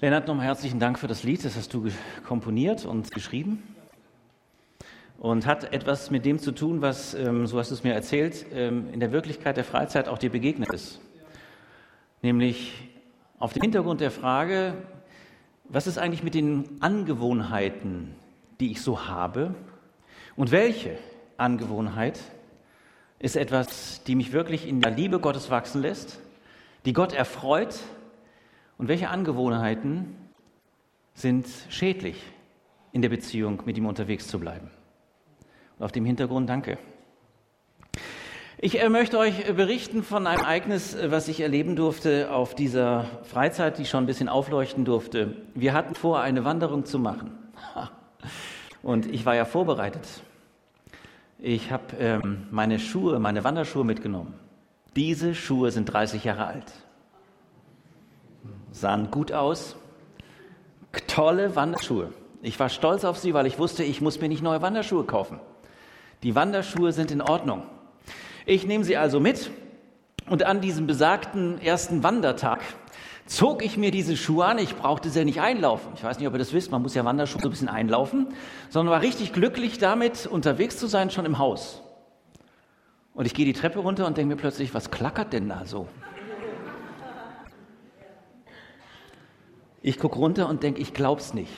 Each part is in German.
Lennart, nochmal herzlichen Dank für das Lied. Das hast du komponiert und geschrieben. Und hat etwas mit dem zu tun, was, ähm, so hast du es mir erzählt, ähm, in der Wirklichkeit der Freizeit auch dir begegnet ist. Nämlich auf dem Hintergrund der Frage, was ist eigentlich mit den Angewohnheiten, die ich so habe? Und welche Angewohnheit ist etwas, die mich wirklich in der Liebe Gottes wachsen lässt, die Gott erfreut und welche Angewohnheiten sind schädlich in der Beziehung, mit ihm unterwegs zu bleiben? Und auf dem Hintergrund danke. Ich äh, möchte euch berichten von einem Ereignis, äh, was ich erleben durfte auf dieser Freizeit, die schon ein bisschen aufleuchten durfte. Wir hatten vor, eine Wanderung zu machen. Und ich war ja vorbereitet. Ich habe ähm, meine Schuhe, meine Wanderschuhe mitgenommen. Diese Schuhe sind 30 Jahre alt sahen gut aus, tolle Wanderschuhe. Ich war stolz auf sie, weil ich wusste, ich muss mir nicht neue Wanderschuhe kaufen. Die Wanderschuhe sind in Ordnung. Ich nehme sie also mit und an diesem besagten ersten Wandertag zog ich mir diese Schuhe an. Ich brauchte sie ja nicht einlaufen. Ich weiß nicht, ob ihr das wisst, man muss ja Wanderschuhe so ein bisschen einlaufen, sondern war richtig glücklich damit, unterwegs zu sein, schon im Haus. Und ich gehe die Treppe runter und denke mir plötzlich, was klackert denn da so? Ich gucke runter und denke, ich glaub's nicht.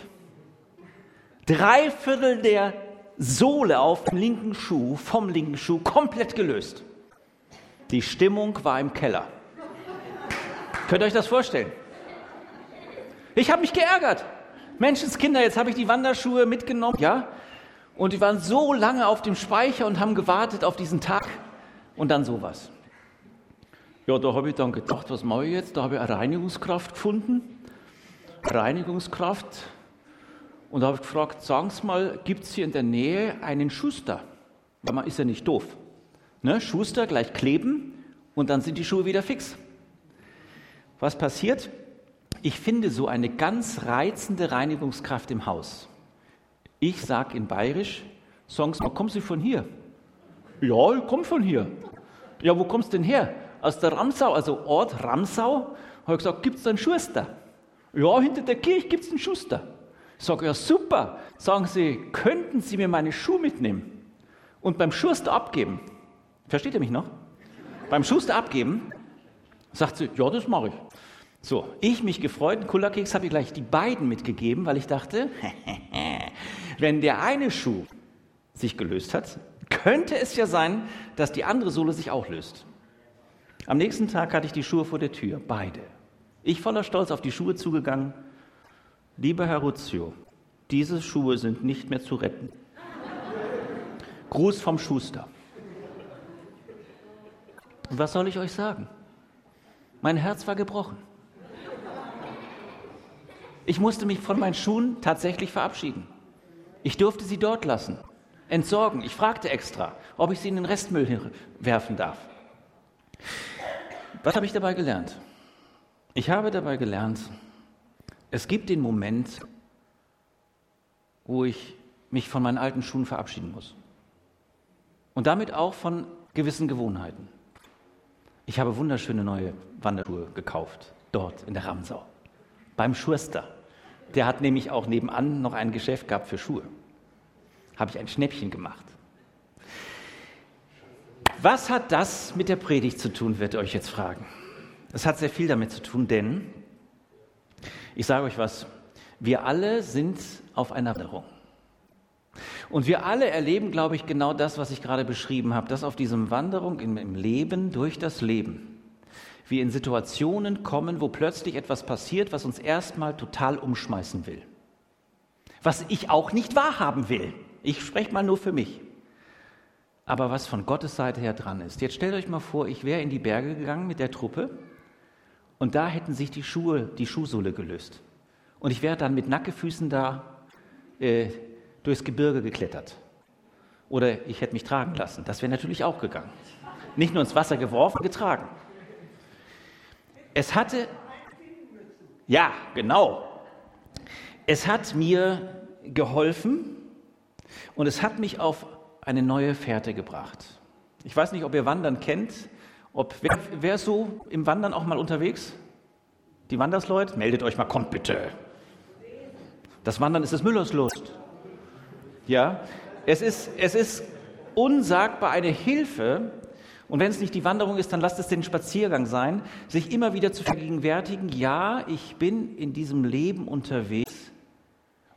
Drei Viertel der Sohle auf dem linken Schuh, vom linken Schuh, komplett gelöst. Die Stimmung war im Keller. Könnt ihr euch das vorstellen? Ich habe mich geärgert. Menschenskinder, jetzt habe ich die Wanderschuhe mitgenommen, ja? Und die waren so lange auf dem Speicher und haben gewartet auf diesen Tag und dann sowas. Ja, da habe ich dann gedacht, was mache ich jetzt? Da habe ich eine Reinigungskraft gefunden. Reinigungskraft. Und da habe gefragt, sagen Sie mal, gibt es hier in der Nähe einen Schuster? Weil man ist ja nicht doof. Ne? Schuster gleich kleben und dann sind die Schuhe wieder fix. Was passiert? Ich finde so eine ganz reizende Reinigungskraft im Haus. Ich sage in Bayerisch, sagen Sie mal, kommen Sie von hier? Ja, ich komme von hier. Ja, wo kommst du denn her? Aus der Ramsau, also Ort Ramsau. Habe ich gesagt, gibt es da einen Schuster? Ja, hinter der Kirche gibt es einen Schuster. Ich sage, ja super. Sagen Sie, könnten Sie mir meine Schuhe mitnehmen und beim Schuster abgeben? Versteht ihr mich noch? beim Schuster abgeben? Sagt sie, ja, das mache ich. So, ich mich gefreut, Kullerkeks habe ich gleich die beiden mitgegeben, weil ich dachte, wenn der eine Schuh sich gelöst hat, könnte es ja sein, dass die andere Sohle sich auch löst. Am nächsten Tag hatte ich die Schuhe vor der Tür, beide. Ich voller Stolz auf die Schuhe zugegangen. Lieber Herr Ruzio, diese Schuhe sind nicht mehr zu retten. Gruß vom Schuster. Und was soll ich euch sagen? Mein Herz war gebrochen. Ich musste mich von meinen Schuhen tatsächlich verabschieden. Ich durfte sie dort lassen, entsorgen. Ich fragte extra, ob ich sie in den Restmüll werfen darf. Was habe ich dabei gelernt? Ich habe dabei gelernt, es gibt den Moment, wo ich mich von meinen alten Schuhen verabschieden muss. Und damit auch von gewissen Gewohnheiten. Ich habe wunderschöne neue Wanderschuhe gekauft, dort in der Ramsau, beim Schuster. Der hat nämlich auch nebenan noch ein Geschäft gehabt für Schuhe. Habe ich ein Schnäppchen gemacht. Was hat das mit der Predigt zu tun, wird ihr euch jetzt fragen. Das hat sehr viel damit zu tun, denn ich sage euch was, wir alle sind auf einer Wanderung. Und wir alle erleben, glaube ich, genau das, was ich gerade beschrieben habe, dass auf diesem Wanderung im Leben durch das Leben wir in Situationen kommen, wo plötzlich etwas passiert, was uns erstmal total umschmeißen will. Was ich auch nicht wahrhaben will. Ich spreche mal nur für mich. Aber was von Gottes Seite her dran ist. Jetzt stellt euch mal vor, ich wäre in die Berge gegangen mit der Truppe und da hätten sich die Schuhe, die Schuhsohle gelöst. Und ich wäre dann mit Nackefüßen da äh, durchs Gebirge geklettert. Oder ich hätte mich tragen lassen. Das wäre natürlich auch gegangen. Nicht nur ins Wasser geworfen, getragen. Es hatte, ja, genau. Es hat mir geholfen und es hat mich auf eine neue Fährte gebracht. Ich weiß nicht, ob ihr Wandern kennt. Ob, wer, wer ist so im Wandern auch mal unterwegs? Die Wandersleute, meldet euch mal, kommt bitte. Das Wandern ist des Müllers Lust. Ja, es ist, es ist unsagbar eine Hilfe, und wenn es nicht die Wanderung ist, dann lasst es den Spaziergang sein, sich immer wieder zu vergegenwärtigen, ja, ich bin in diesem Leben unterwegs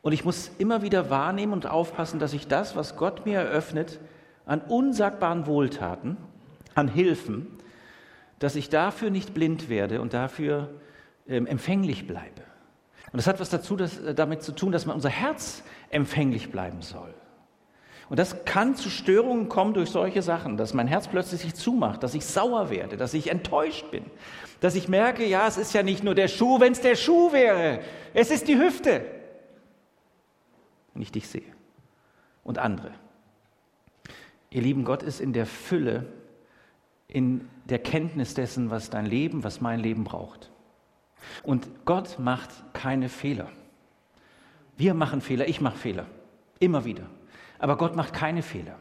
und ich muss immer wieder wahrnehmen und aufpassen, dass ich das, was Gott mir eröffnet, an unsagbaren Wohltaten, an Hilfen, dass ich dafür nicht blind werde und dafür ähm, empfänglich bleibe. Und das hat was dazu, das, äh, damit zu tun, dass man unser Herz empfänglich bleiben soll. Und das kann zu Störungen kommen durch solche Sachen, dass mein Herz plötzlich sich zumacht, dass ich sauer werde, dass ich enttäuscht bin, dass ich merke, ja, es ist ja nicht nur der Schuh, wenn es der Schuh wäre, es ist die Hüfte. Wenn ich dich sehe und andere. Ihr lieben, Gott ist in der Fülle, in der Kenntnis dessen, was dein Leben, was mein Leben braucht. Und Gott macht keine Fehler. Wir machen Fehler, ich mache Fehler, immer wieder. Aber Gott macht keine Fehler.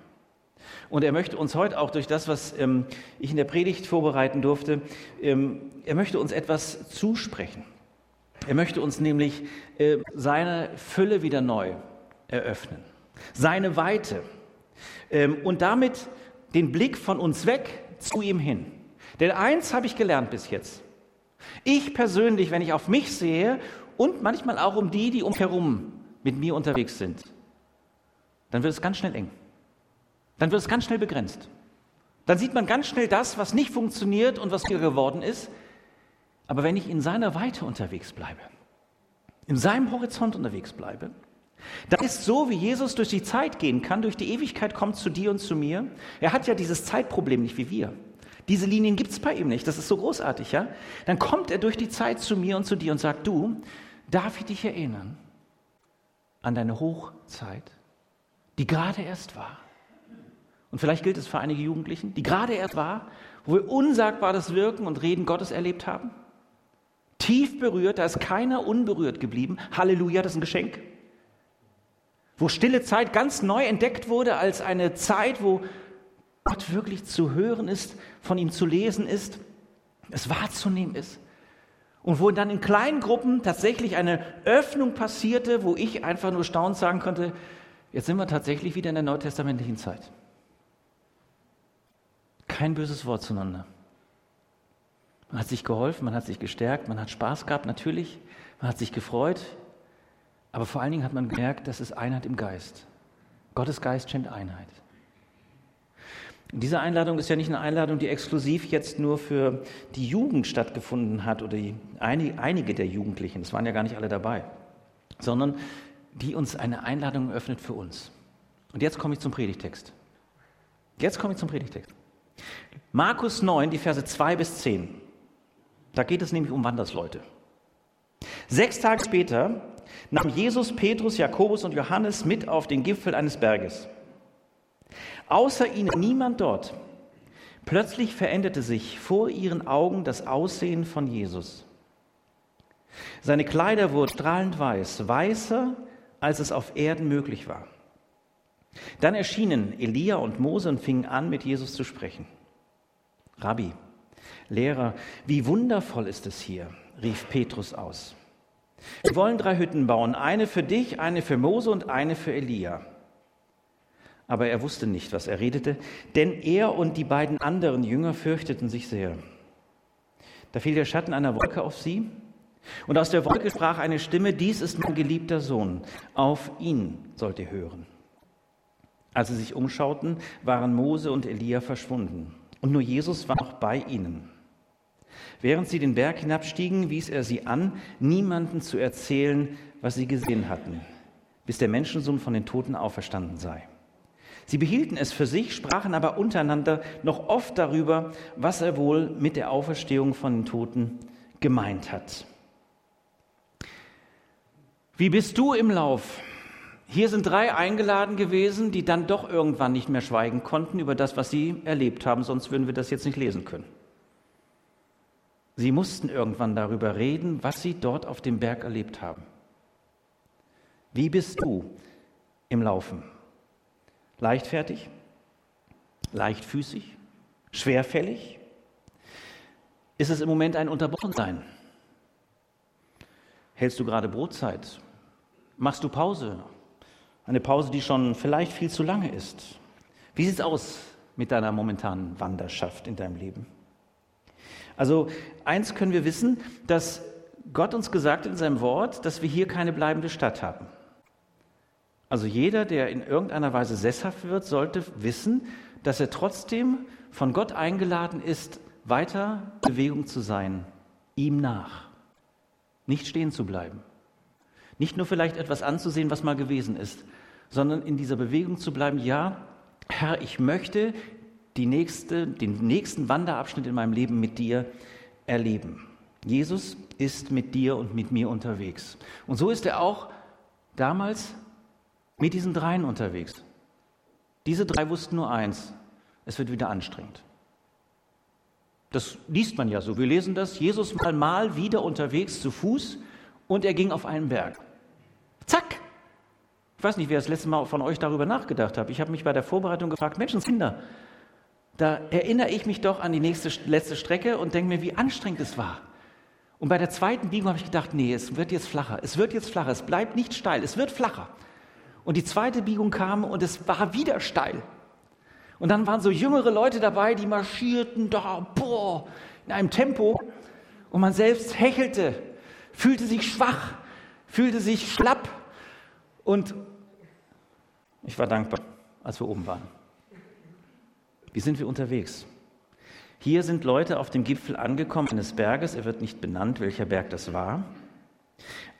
Und er möchte uns heute auch durch das, was ähm, ich in der Predigt vorbereiten durfte, ähm, er möchte uns etwas zusprechen. Er möchte uns nämlich äh, seine Fülle wieder neu eröffnen, seine Weite ähm, und damit den Blick von uns weg zu ihm hin. Denn eins habe ich gelernt bis jetzt. Ich persönlich, wenn ich auf mich sehe und manchmal auch um die, die umherum mit mir unterwegs sind, dann wird es ganz schnell eng. Dann wird es ganz schnell begrenzt. Dann sieht man ganz schnell das, was nicht funktioniert und was hier geworden ist. Aber wenn ich in seiner Weite unterwegs bleibe, in seinem Horizont unterwegs bleibe, dann ist so, wie Jesus durch die Zeit gehen kann, durch die Ewigkeit kommt zu dir und zu mir. Er hat ja dieses Zeitproblem nicht wie wir. Diese Linien gibt es bei ihm nicht. Das ist so großartig, ja? Dann kommt er durch die Zeit zu mir und zu dir und sagt, du, darf ich dich erinnern an deine Hochzeit? die gerade erst war. Und vielleicht gilt es für einige Jugendlichen, die gerade erst war, wo wir unsagbares Wirken und Reden Gottes erlebt haben. Tief berührt, da ist keiner unberührt geblieben. Halleluja, das ist ein Geschenk. Wo stille Zeit ganz neu entdeckt wurde als eine Zeit, wo Gott wirklich zu hören ist, von ihm zu lesen ist, es wahrzunehmen ist. Und wo dann in kleinen Gruppen tatsächlich eine Öffnung passierte, wo ich einfach nur staunend sagen konnte, Jetzt sind wir tatsächlich wieder in der neutestamentlichen Zeit. Kein böses Wort zueinander. Man hat sich geholfen, man hat sich gestärkt, man hat Spaß gehabt, natürlich, man hat sich gefreut, aber vor allen Dingen hat man gemerkt, dass es Einheit im Geist. Gottes Geist schenkt Einheit. Diese Einladung ist ja nicht eine Einladung, die exklusiv jetzt nur für die Jugend stattgefunden hat oder die, einige der Jugendlichen, es waren ja gar nicht alle dabei, sondern die uns eine Einladung öffnet für uns. Und jetzt komme ich zum Predigtext. Jetzt komme ich zum Predigtext. Markus 9, die Verse 2 bis 10. Da geht es nämlich um Wandersleute. Sechs Tage später nahm Jesus Petrus, Jakobus und Johannes mit auf den Gipfel eines Berges. Außer ihnen niemand dort. Plötzlich veränderte sich vor ihren Augen das Aussehen von Jesus. Seine Kleider wurden strahlend weiß, weißer als es auf Erden möglich war. Dann erschienen Elia und Mose und fingen an, mit Jesus zu sprechen. Rabbi, Lehrer, wie wundervoll ist es hier, rief Petrus aus. Wir wollen drei Hütten bauen, eine für dich, eine für Mose und eine für Elia. Aber er wusste nicht, was er redete, denn er und die beiden anderen Jünger fürchteten sich sehr. Da fiel der Schatten einer Wolke auf sie und aus der Wolke sprach eine Stimme, dies ist mein geliebter Sohn, auf ihn sollt ihr hören. Als sie sich umschauten, waren Mose und Elia verschwunden und nur Jesus war noch bei ihnen. Während sie den Berg hinabstiegen, wies er sie an, niemanden zu erzählen, was sie gesehen hatten, bis der Menschensohn von den Toten auferstanden sei. Sie behielten es für sich, sprachen aber untereinander noch oft darüber, was er wohl mit der Auferstehung von den Toten gemeint hat. Wie bist du im Lauf? Hier sind drei eingeladen gewesen, die dann doch irgendwann nicht mehr schweigen konnten über das, was sie erlebt haben, sonst würden wir das jetzt nicht lesen können. Sie mussten irgendwann darüber reden, was sie dort auf dem Berg erlebt haben. Wie bist du im Laufen? Leichtfertig? Leichtfüßig? Schwerfällig? Ist es im Moment ein Unterbrochensein? Hältst du gerade Brotzeit? Machst du Pause? Eine Pause, die schon vielleicht viel zu lange ist. Wie sieht es aus mit deiner momentanen Wanderschaft in deinem Leben? Also eins können wir wissen, dass Gott uns gesagt hat in seinem Wort, dass wir hier keine bleibende Stadt haben. Also jeder, der in irgendeiner Weise sesshaft wird, sollte wissen, dass er trotzdem von Gott eingeladen ist, weiter Bewegung zu sein, ihm nach, nicht stehen zu bleiben, nicht nur vielleicht etwas anzusehen, was mal gewesen ist, sondern in dieser Bewegung zu bleiben, ja, Herr, ich möchte die nächste, den nächsten Wanderabschnitt in meinem Leben mit dir erleben. Jesus ist mit dir und mit mir unterwegs. Und so ist er auch damals mit diesen dreien unterwegs. Diese drei wussten nur eins, es wird wieder anstrengend. Das liest man ja so. Wir lesen das. Jesus mal mal wieder unterwegs zu Fuß und er ging auf einen Berg. Zack! Ich weiß nicht, wer das letzte Mal von euch darüber nachgedacht hat. Ich habe mich bei der Vorbereitung gefragt, Menschenskinder, da erinnere ich mich doch an die nächste, letzte Strecke und denke mir, wie anstrengend es war. Und bei der zweiten Biegung habe ich gedacht, nee, es wird jetzt flacher, es wird jetzt flacher, es bleibt nicht steil, es wird flacher. Und die zweite Biegung kam und es war wieder steil. Und dann waren so jüngere Leute dabei, die marschierten da, boah, in einem Tempo. Und man selbst hechelte, fühlte sich schwach, fühlte sich schlapp. Und ich war dankbar, als wir oben waren. Wie sind wir unterwegs? Hier sind Leute auf dem Gipfel angekommen eines Berges. Er wird nicht benannt, welcher Berg das war.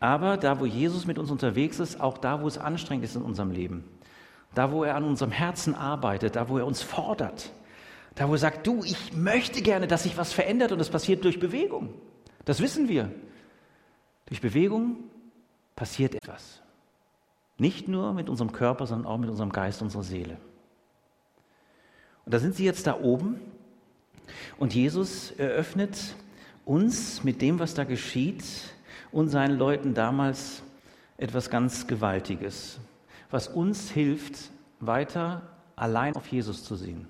Aber da, wo Jesus mit uns unterwegs ist, auch da, wo es anstrengend ist in unserem Leben, da, wo er an unserem Herzen arbeitet, da, wo er uns fordert, da, wo er sagt, du, ich möchte gerne, dass sich was verändert und es passiert durch Bewegung. Das wissen wir. Durch Bewegung passiert etwas. Nicht nur mit unserem Körper, sondern auch mit unserem Geist, unserer Seele. Und da sind sie jetzt da oben und Jesus eröffnet uns mit dem, was da geschieht und seinen Leuten damals etwas ganz Gewaltiges, was uns hilft, weiter allein auf Jesus zu sehen.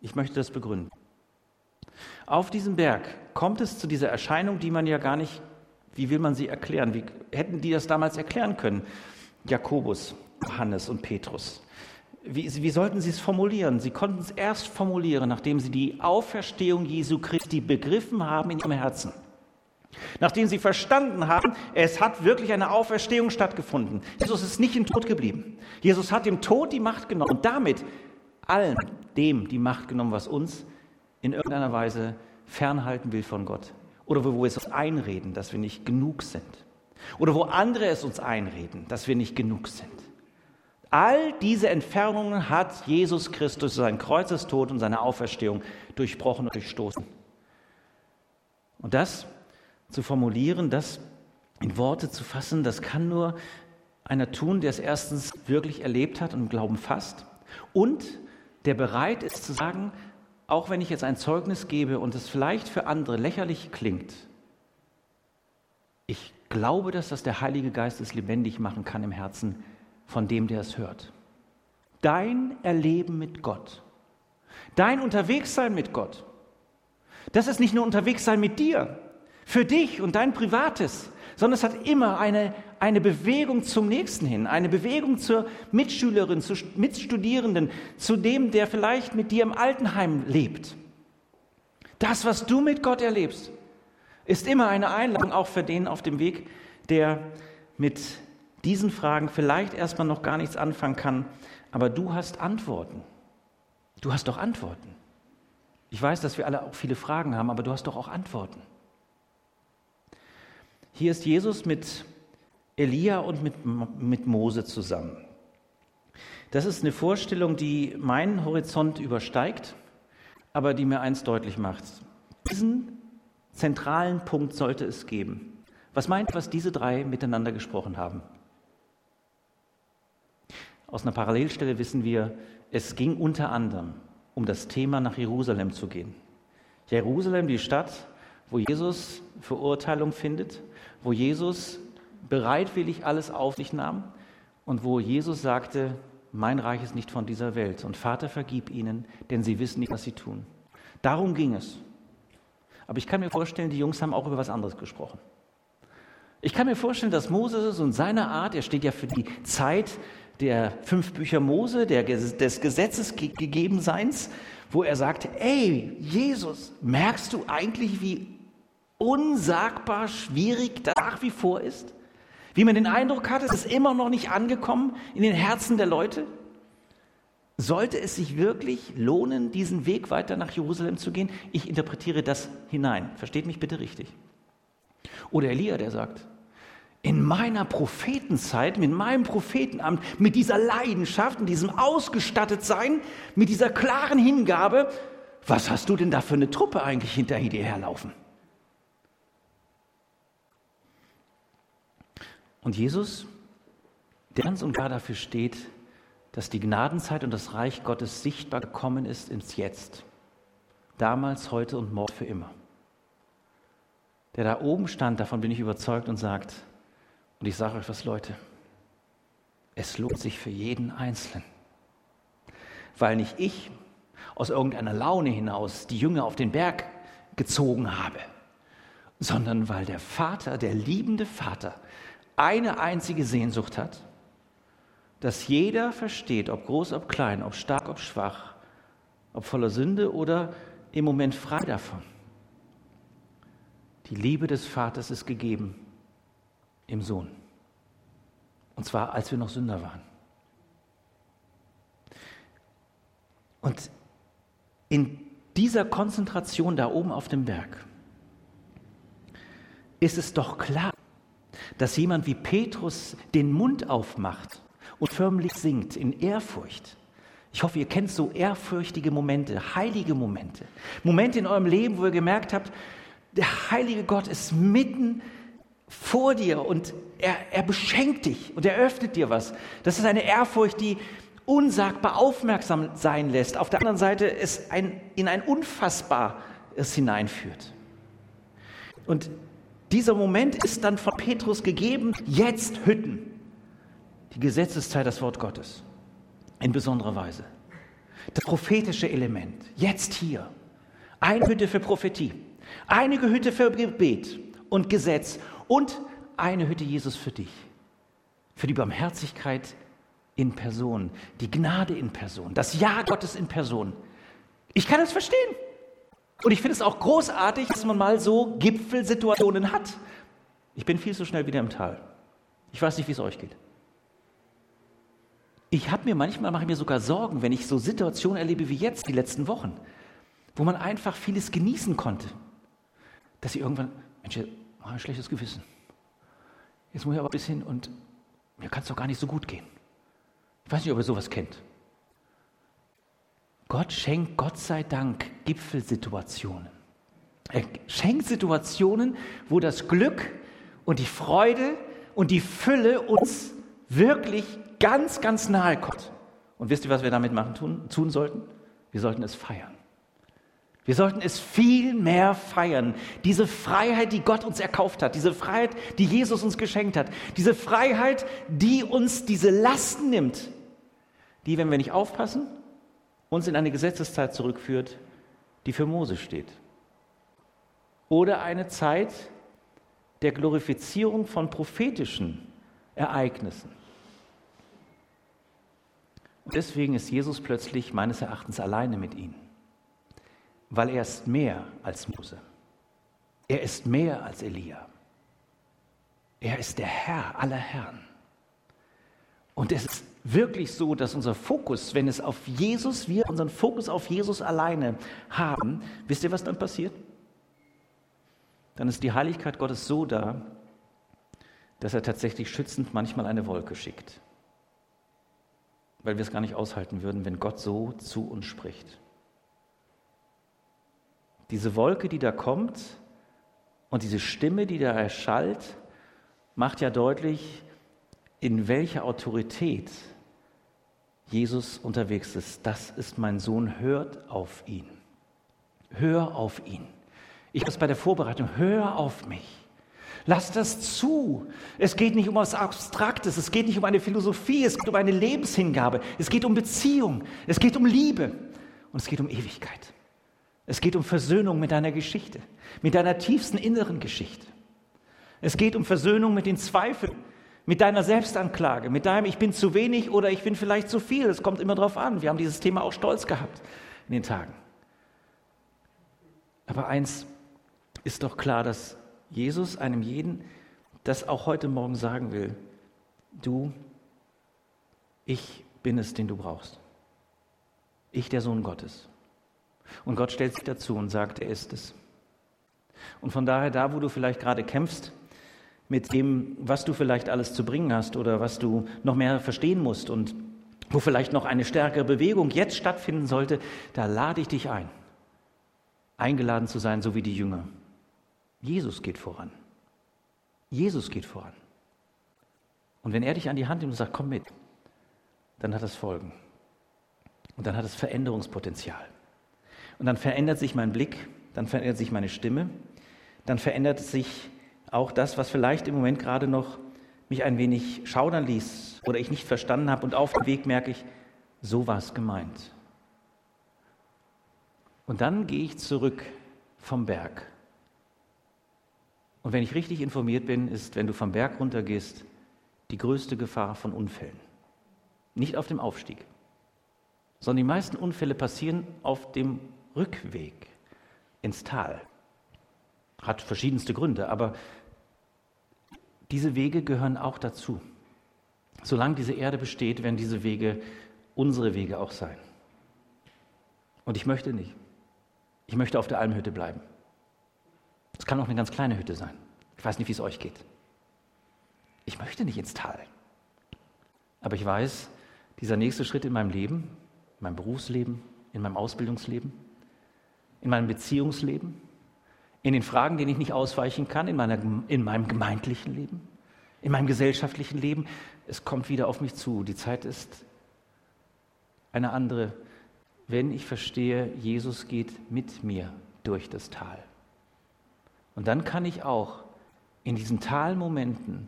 Ich möchte das begründen. Auf diesem Berg kommt es zu dieser Erscheinung, die man ja gar nicht, wie will man sie erklären? Wie hätten die das damals erklären können? Jakobus, Johannes und Petrus. Wie, wie sollten sie es formulieren? Sie konnten es erst formulieren, nachdem sie die Auferstehung Jesu Christi begriffen haben in ihrem Herzen. Nachdem sie verstanden haben, es hat wirklich eine Auferstehung stattgefunden. Jesus ist nicht im Tod geblieben. Jesus hat dem Tod die Macht genommen und damit allen dem die Macht genommen, was uns in irgendeiner Weise fernhalten will von Gott. Oder wo wir es uns einreden, dass wir nicht genug sind. Oder wo andere es uns einreden, dass wir nicht genug sind. All diese Entfernungen hat Jesus Christus sein Kreuzestod und seine Auferstehung durchbrochen und durchstoßen. Und das zu formulieren, das in Worte zu fassen, das kann nur einer tun, der es erstens wirklich erlebt hat und im Glauben fasst und der bereit ist zu sagen, auch wenn ich jetzt ein Zeugnis gebe und es vielleicht für andere lächerlich klingt, ich glaube, dass das der Heilige Geist es lebendig machen kann im Herzen von dem, der es hört. Dein Erleben mit Gott, dein Unterwegssein mit Gott, das ist nicht nur Unterwegssein mit dir, für dich und dein Privates, sondern es hat immer eine, eine Bewegung zum Nächsten hin, eine Bewegung zur Mitschülerin, zur Mitstudierenden, zu dem, der vielleicht mit dir im Altenheim lebt. Das, was du mit Gott erlebst, ist immer eine Einladung auch für den auf dem Weg, der mit diesen Fragen vielleicht erstmal noch gar nichts anfangen kann, aber du hast Antworten. Du hast doch Antworten. Ich weiß, dass wir alle auch viele Fragen haben, aber du hast doch auch Antworten. Hier ist Jesus mit Elia und mit, mit Mose zusammen. Das ist eine Vorstellung, die meinen Horizont übersteigt, aber die mir eins deutlich macht. Diesen zentralen Punkt sollte es geben. Was meint, was diese drei miteinander gesprochen haben? Aus einer Parallelstelle wissen wir, es ging unter anderem um das Thema nach Jerusalem zu gehen. Jerusalem, die Stadt, wo Jesus Verurteilung findet, wo Jesus bereitwillig alles auf sich nahm und wo Jesus sagte, mein Reich ist nicht von dieser Welt und Vater vergib ihnen, denn sie wissen nicht, was sie tun. Darum ging es. Aber ich kann mir vorstellen, die Jungs haben auch über was anderes gesprochen. Ich kann mir vorstellen, dass Moses und seine Art, er steht ja für die Zeit der fünf Bücher Mose, der, des Gesetzes gegeben Seins, wo er sagt, ey, Jesus, merkst du eigentlich, wie unsagbar schwierig das nach wie vor ist? Wie man den Eindruck hat, es ist immer noch nicht angekommen in den Herzen der Leute? Sollte es sich wirklich lohnen, diesen Weg weiter nach Jerusalem zu gehen? Ich interpretiere das hinein. Versteht mich bitte richtig. Oder Elia, der sagt, in meiner Prophetenzeit, mit meinem Prophetenamt, mit dieser Leidenschaft, mit diesem Ausgestattetsein, mit dieser klaren Hingabe, was hast du denn da für eine Truppe eigentlich hinter dir herlaufen? Und Jesus, der ganz und gar dafür steht, dass die Gnadenzeit und das Reich Gottes sichtbar gekommen ist ins Jetzt. Damals, heute und morgen für immer. Der da oben stand, davon bin ich überzeugt und sagt, und ich sage euch was, Leute, es lohnt sich für jeden Einzelnen. Weil nicht ich aus irgendeiner Laune hinaus die Jünger auf den Berg gezogen habe, sondern weil der Vater, der liebende Vater, eine einzige Sehnsucht hat, dass jeder versteht, ob groß, ob klein, ob stark, ob schwach, ob voller Sünde oder im Moment frei davon. Die Liebe des Vaters ist gegeben im Sohn. Und zwar, als wir noch Sünder waren. Und in dieser Konzentration da oben auf dem Berg ist es doch klar, dass jemand wie Petrus den Mund aufmacht und förmlich singt in Ehrfurcht. Ich hoffe, ihr kennt so ehrfürchtige Momente, heilige Momente. Momente in eurem Leben, wo ihr gemerkt habt, der heilige Gott ist mitten vor dir und er, er beschenkt dich und er öffnet dir was. Das ist eine Ehrfurcht, die unsagbar aufmerksam sein lässt. Auf der anderen Seite es ein, in ein Unfassbares hineinführt. Und dieser Moment ist dann von Petrus gegeben, jetzt Hütten. Die Gesetzeszeit, das Wort Gottes. In besonderer Weise. Das prophetische Element, jetzt hier. Eine Hütte für Prophetie, einige Hütte für Gebet und Gesetz und eine Hütte Jesus für dich. Für die Barmherzigkeit in Person, die Gnade in Person, das Ja Gottes in Person. Ich kann es verstehen. Und ich finde es auch großartig, dass man mal so Gipfelsituationen hat. Ich bin viel zu schnell wieder im Tal. Ich weiß nicht, wie es euch geht. Ich habe mir manchmal, mache ich mir sogar Sorgen, wenn ich so Situationen erlebe wie jetzt, die letzten Wochen, wo man einfach vieles genießen konnte. Dass ich irgendwann, Mensch, oh, ein schlechtes Gewissen. Jetzt muss ich aber ein bisschen und mir kann es doch gar nicht so gut gehen. Ich weiß nicht, ob ihr sowas kennt. Gott schenkt, Gott sei Dank, Gipfelsituationen. Er schenkt Situationen, wo das Glück und die Freude und die Fülle uns wirklich ganz, ganz nahe kommt. Und wisst ihr, was wir damit machen tun, tun sollten? Wir sollten es feiern. Wir sollten es viel mehr feiern. Diese Freiheit, die Gott uns erkauft hat, diese Freiheit, die Jesus uns geschenkt hat, diese Freiheit, die uns diese Lasten nimmt, die, wenn wir nicht aufpassen, uns in eine Gesetzeszeit zurückführt, die für Mose steht. Oder eine Zeit der Glorifizierung von prophetischen Ereignissen. Deswegen ist Jesus plötzlich meines Erachtens alleine mit ihnen weil er ist mehr als Mose. Er ist mehr als Elia. Er ist der Herr aller Herren. Und es ist wirklich so, dass unser Fokus, wenn es auf Jesus, wir unseren Fokus auf Jesus alleine haben, wisst ihr, was dann passiert? Dann ist die Heiligkeit Gottes so da, dass er tatsächlich schützend manchmal eine Wolke schickt. Weil wir es gar nicht aushalten würden, wenn Gott so zu uns spricht. Diese Wolke, die da kommt und diese Stimme, die da erschallt, macht ja deutlich, in welcher Autorität Jesus unterwegs ist. Das ist mein Sohn, hört auf ihn. Hör auf ihn. Ich es bei der Vorbereitung, hör auf mich. Lass das zu. Es geht nicht um etwas Abstraktes, es geht nicht um eine Philosophie, es geht um eine Lebenshingabe, es geht um Beziehung, es geht um Liebe und es geht um Ewigkeit. Es geht um Versöhnung mit deiner Geschichte, mit deiner tiefsten inneren Geschichte. Es geht um Versöhnung mit den Zweifeln, mit deiner Selbstanklage, mit deinem Ich bin zu wenig oder ich bin vielleicht zu viel. Es kommt immer darauf an. Wir haben dieses Thema auch stolz gehabt in den Tagen. Aber eins ist doch klar, dass Jesus einem jeden das auch heute Morgen sagen will. Du, ich bin es, den du brauchst. Ich, der Sohn Gottes. Und Gott stellt sich dazu und sagt, er ist es. Und von daher, da wo du vielleicht gerade kämpfst, mit dem, was du vielleicht alles zu bringen hast oder was du noch mehr verstehen musst und wo vielleicht noch eine stärkere Bewegung jetzt stattfinden sollte, da lade ich dich ein, eingeladen zu sein, so wie die Jünger. Jesus geht voran. Jesus geht voran. Und wenn er dich an die Hand nimmt und sagt, komm mit, dann hat das Folgen. Und dann hat es Veränderungspotenzial. Und dann verändert sich mein Blick, dann verändert sich meine Stimme, dann verändert sich auch das, was vielleicht im Moment gerade noch mich ein wenig schaudern ließ oder ich nicht verstanden habe und auf dem Weg merke ich, so war es gemeint. Und dann gehe ich zurück vom Berg. Und wenn ich richtig informiert bin, ist, wenn du vom Berg runtergehst, die größte Gefahr von Unfällen. Nicht auf dem Aufstieg, sondern die meisten Unfälle passieren auf dem Rückweg ins Tal. Hat verschiedenste Gründe, aber diese Wege gehören auch dazu. Solange diese Erde besteht, werden diese Wege unsere Wege auch sein. Und ich möchte nicht. Ich möchte auf der Almhütte bleiben. Es kann auch eine ganz kleine Hütte sein. Ich weiß nicht, wie es euch geht. Ich möchte nicht ins Tal. Aber ich weiß, dieser nächste Schritt in meinem Leben, in meinem Berufsleben, in meinem Ausbildungsleben, in meinem Beziehungsleben, in den Fragen, denen ich nicht ausweichen kann, in, meiner, in meinem gemeindlichen Leben, in meinem gesellschaftlichen Leben. Es kommt wieder auf mich zu. Die Zeit ist eine andere, wenn ich verstehe, Jesus geht mit mir durch das Tal. Und dann kann ich auch in diesen Talmomenten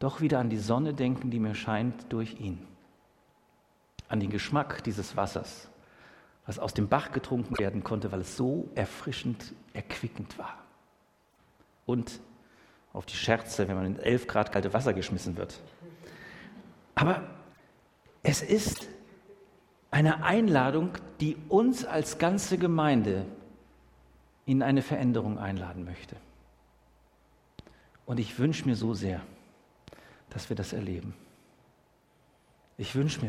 doch wieder an die Sonne denken, die mir scheint durch ihn. An den Geschmack dieses Wassers, was aus dem Bach getrunken werden konnte, weil es so erfrischend, erquickend war. Und auf die Scherze, wenn man in 11 Grad kalte Wasser geschmissen wird. Aber es ist eine Einladung, die uns als ganze Gemeinde in eine Veränderung einladen möchte. Und ich wünsche mir so sehr, dass wir das erleben. Ich wünsche mir